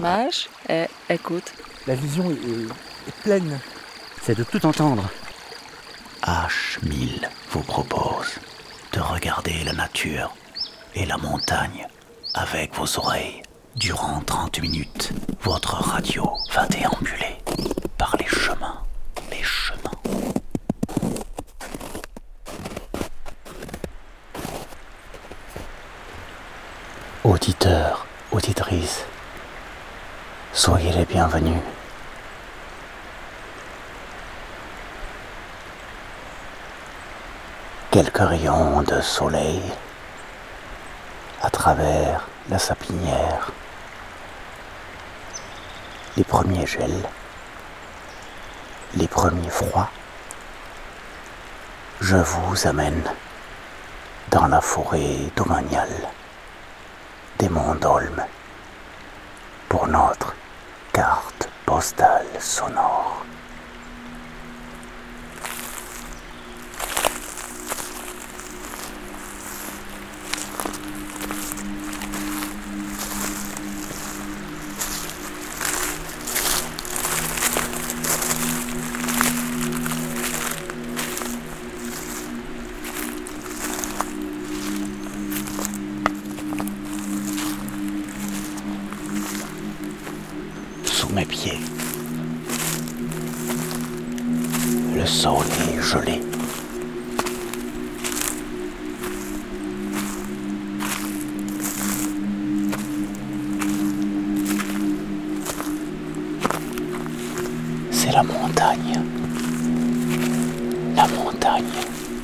Mage et écoute. La vision est, est- est pleine. C'est de tout entendre. H1000 vous propose de regarder la nature et la montagne avec vos oreilles. Durant 30 minutes, votre radio va déambuler par les chemins, les chemins. Auditeurs, auditrices, soyez les bienvenus. Quelques rayons de soleil à travers la sapinière. Les premiers gels, les premiers froids. Je vous amène dans la forêt domaniale des Monts d'Olme pour notre carte postale sonore.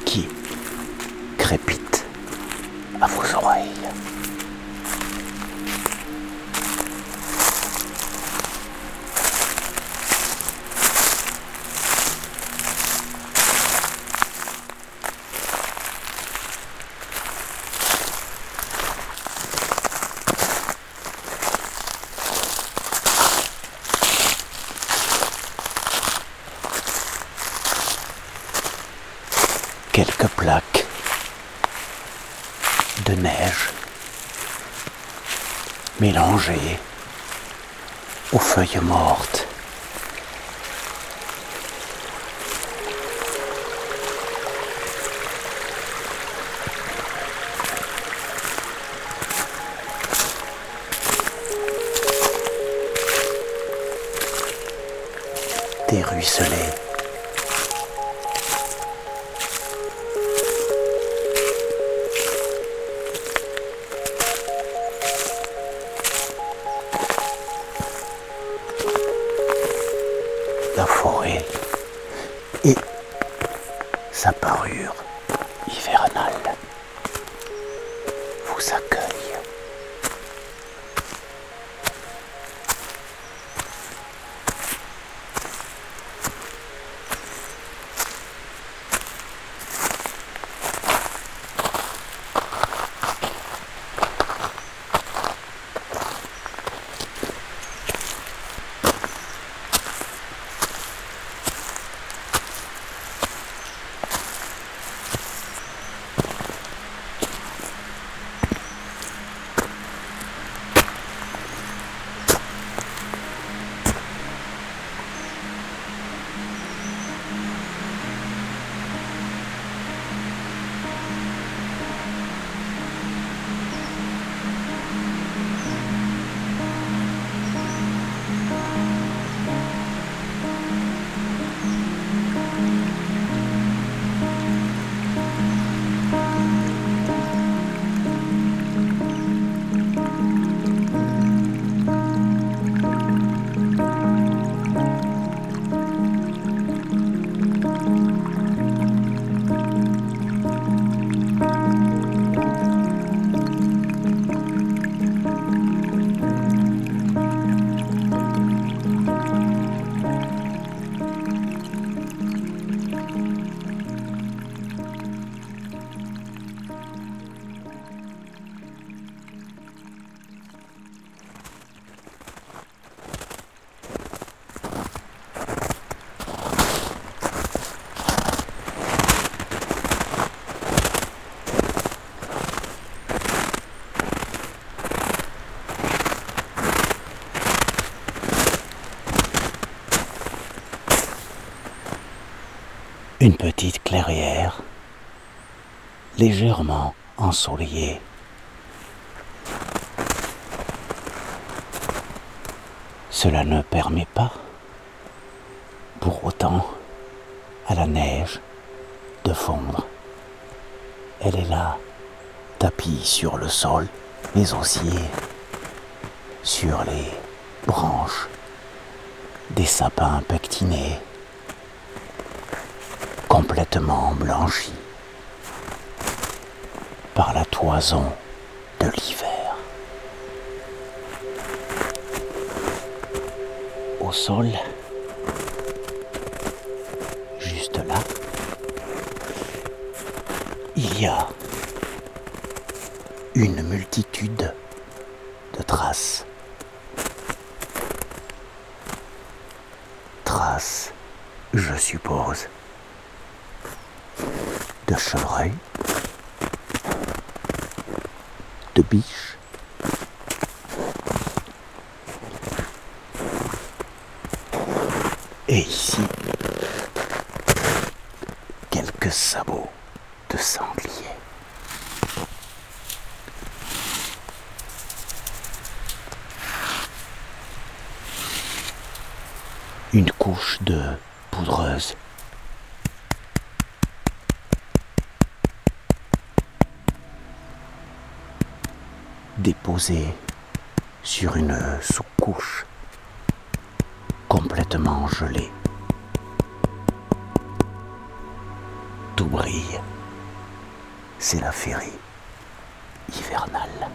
Qui crépite à vos oreilles. Aux feuilles mortes. Des ruisselets Une petite clairière, légèrement ensoleillée. Cela ne permet pas, pour autant, à la neige de fondre. Elle est là, tapie sur le sol, mais aussi sur les branches des sapins pectinés, complètement blanchis par la toison de l'hiver. Au sol, juste là, il y a une multitude de traces. Traces, je suppose, de biche, et ici, quelques sabots de sanglier. Une couche de poudreuse. Déposée sur une sous-couche complètement gelée. Tout brille. C'est la féerie hivernale.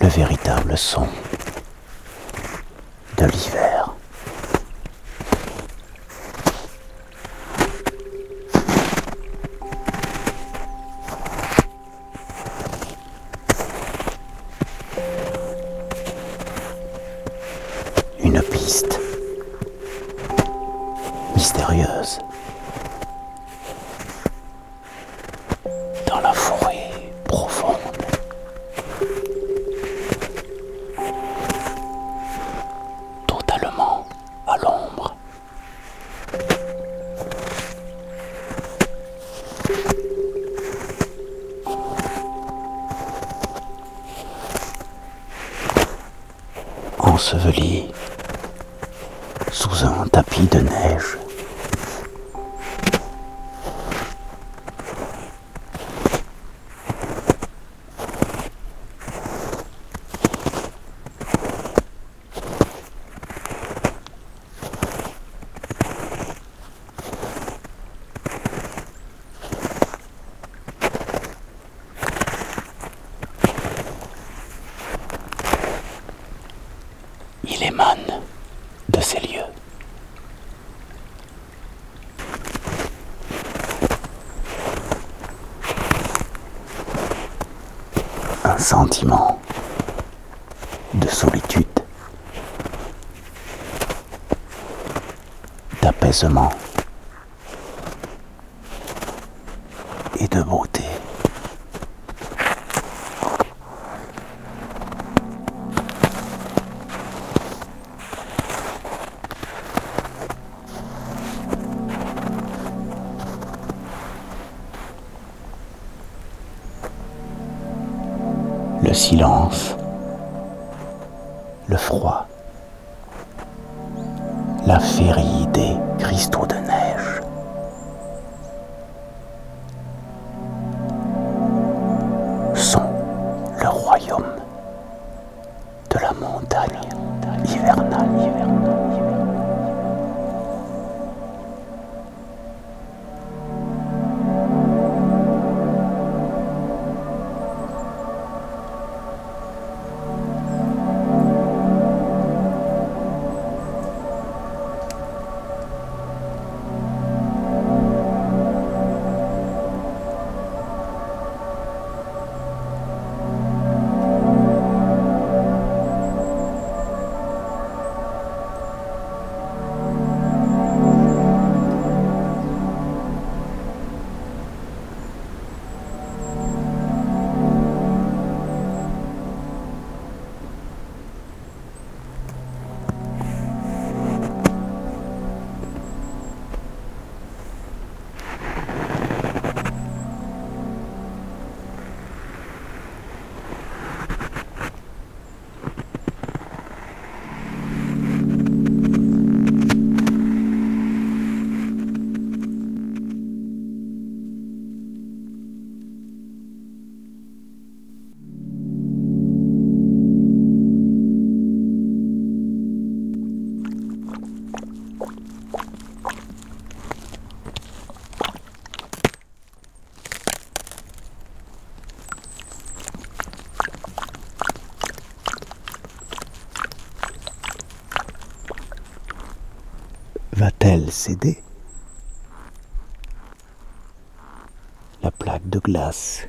Le véritable son sentiment de solitude, d'apaisement. Yang tadi. céder. La plaque de glace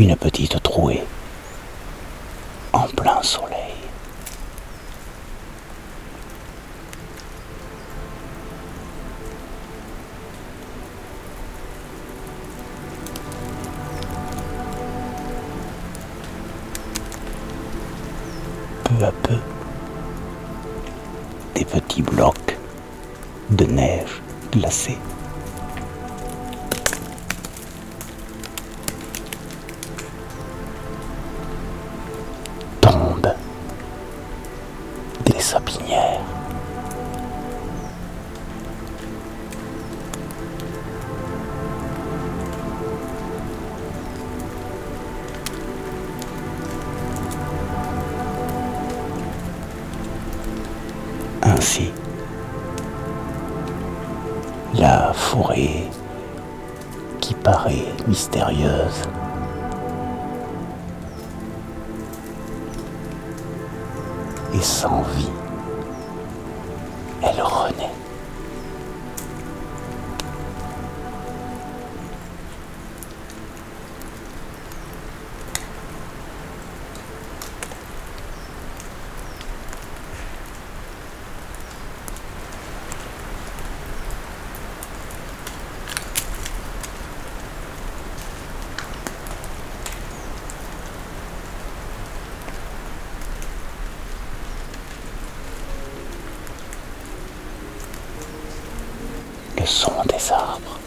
une petite trouée des sapinières. Ainsi, la forêt qui paraît mystérieuse et sans vie, elle renaît. Le son des arbres.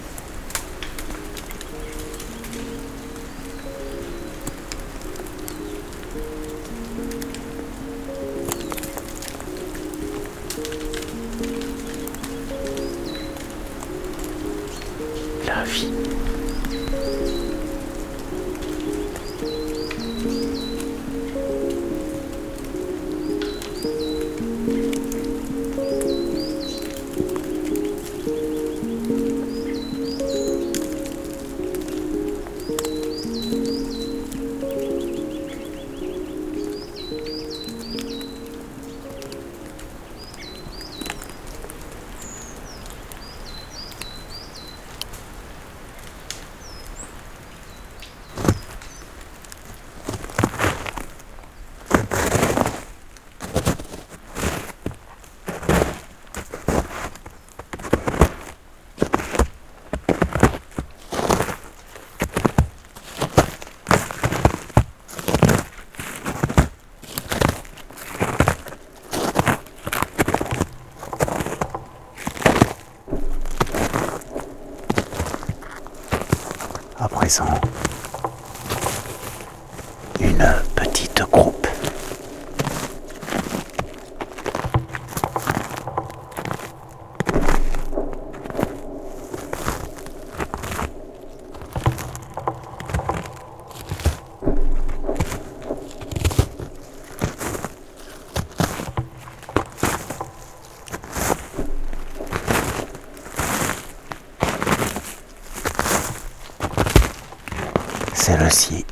Celle-ci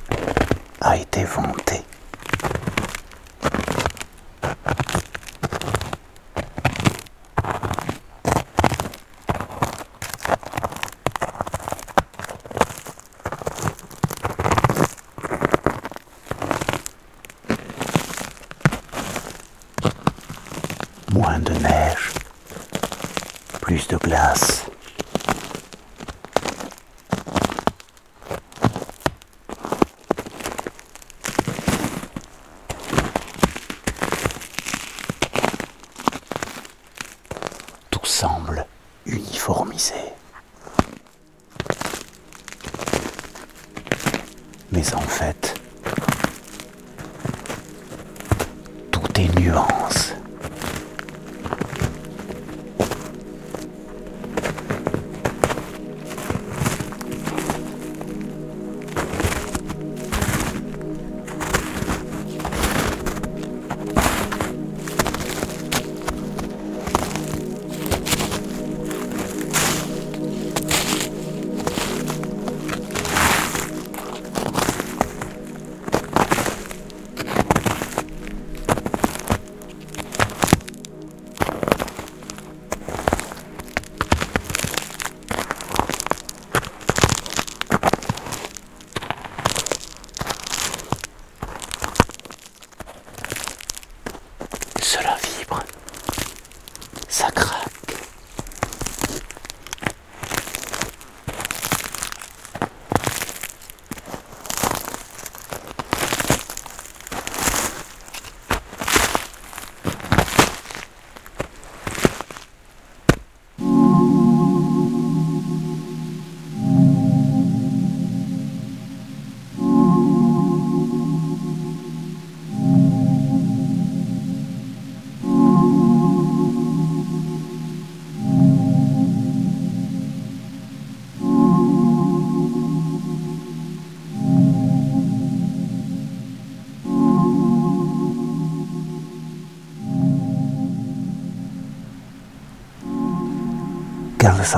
a été vantée.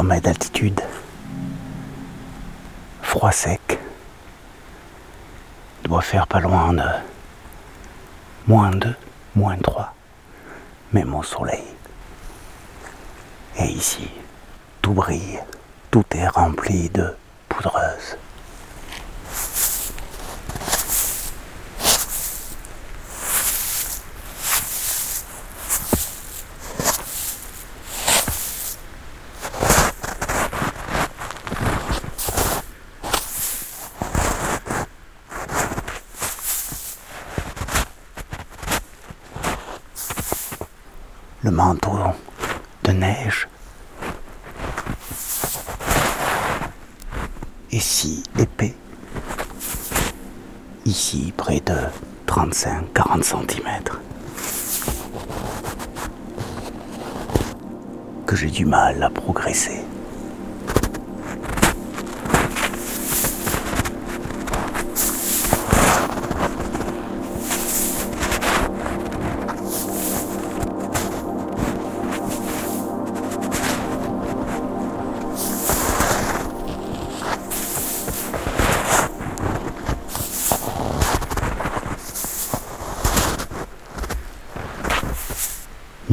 Mètres d'altitude. Froid sec. Doit faire pas loin de moins 2, moins 3. Même au soleil. Et ici, tout brille. Tout est rempli de poudreuse. Le manteau de neige est si épais, ici près de 35-40 cm, que j'ai du mal à progresser.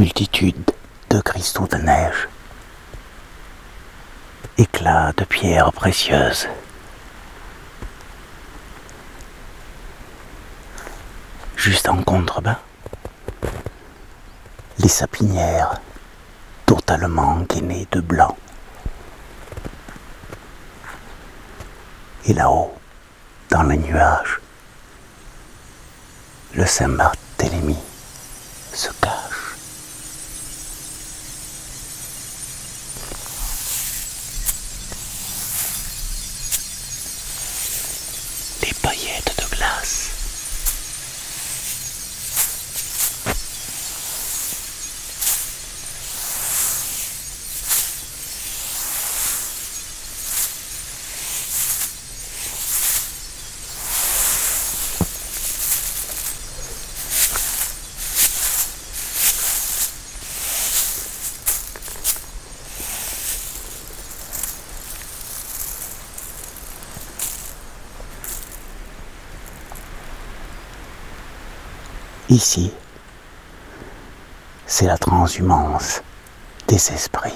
Multitude de cristaux de neige, éclats de pierres précieuses. Juste en contrebas, les sapinières totalement gainées de blanc. Et là-haut, dans les nuages, le Saint-Barthélemy se cache. les paillettes de glace. Ici, c'est la transhumance des esprits.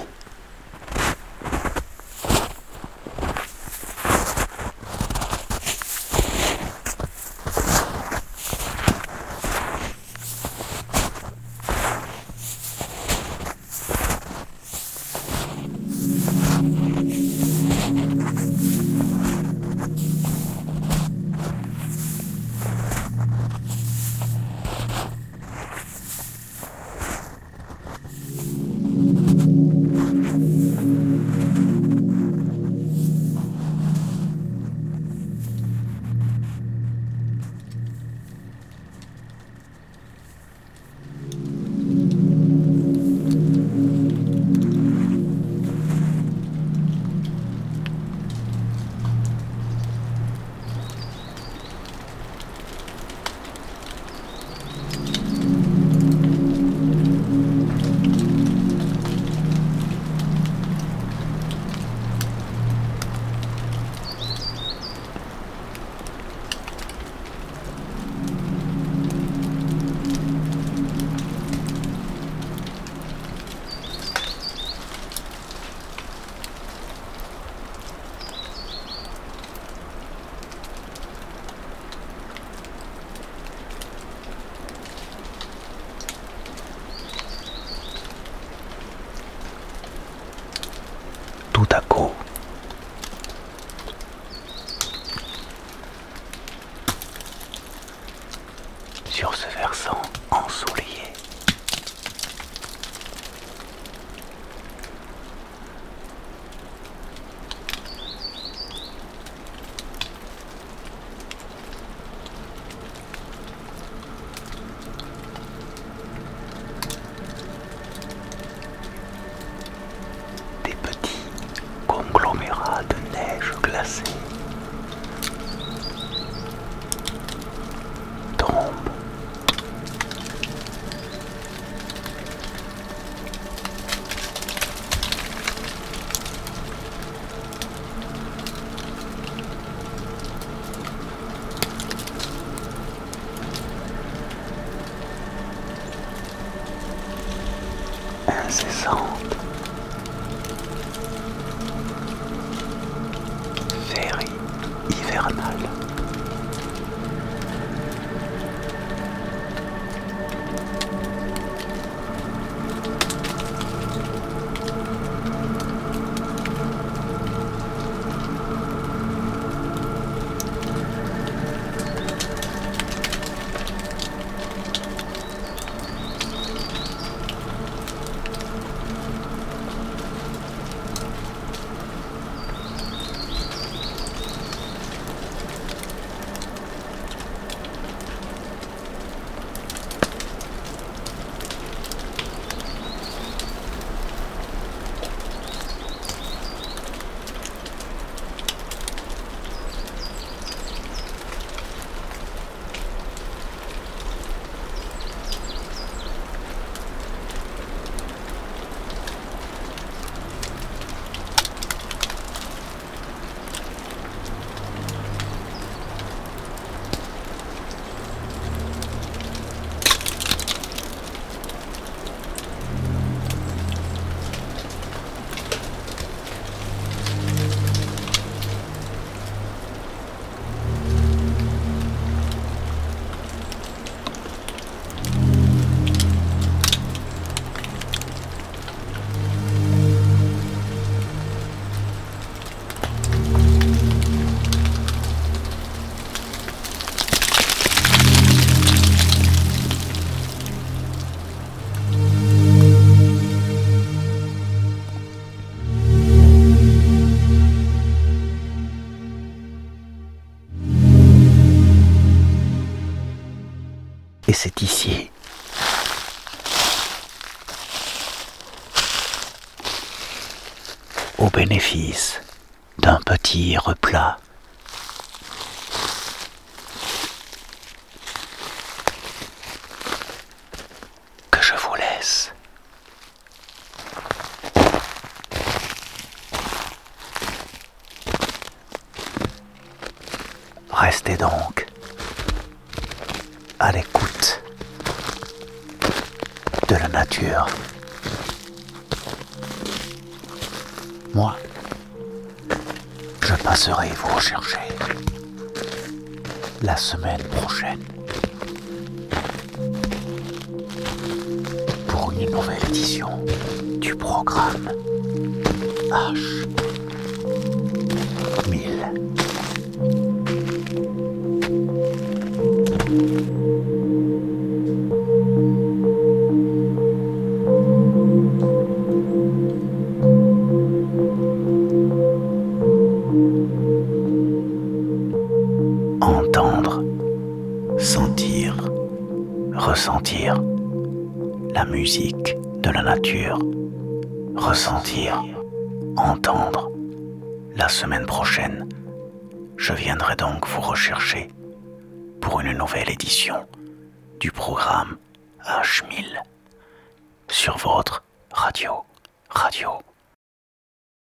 D'un petit replat, que je vous laisse. Restez donc à l'écoute de la nature. Moi, passerai vous rechercher la semaine prochaine pour une nouvelle édition du programme H 1000. Ressentir la musique de la nature, ressentir, entendre. La semaine prochaine, je viendrai donc vous rechercher pour une nouvelle édition du programme H1000 sur votre radio, radio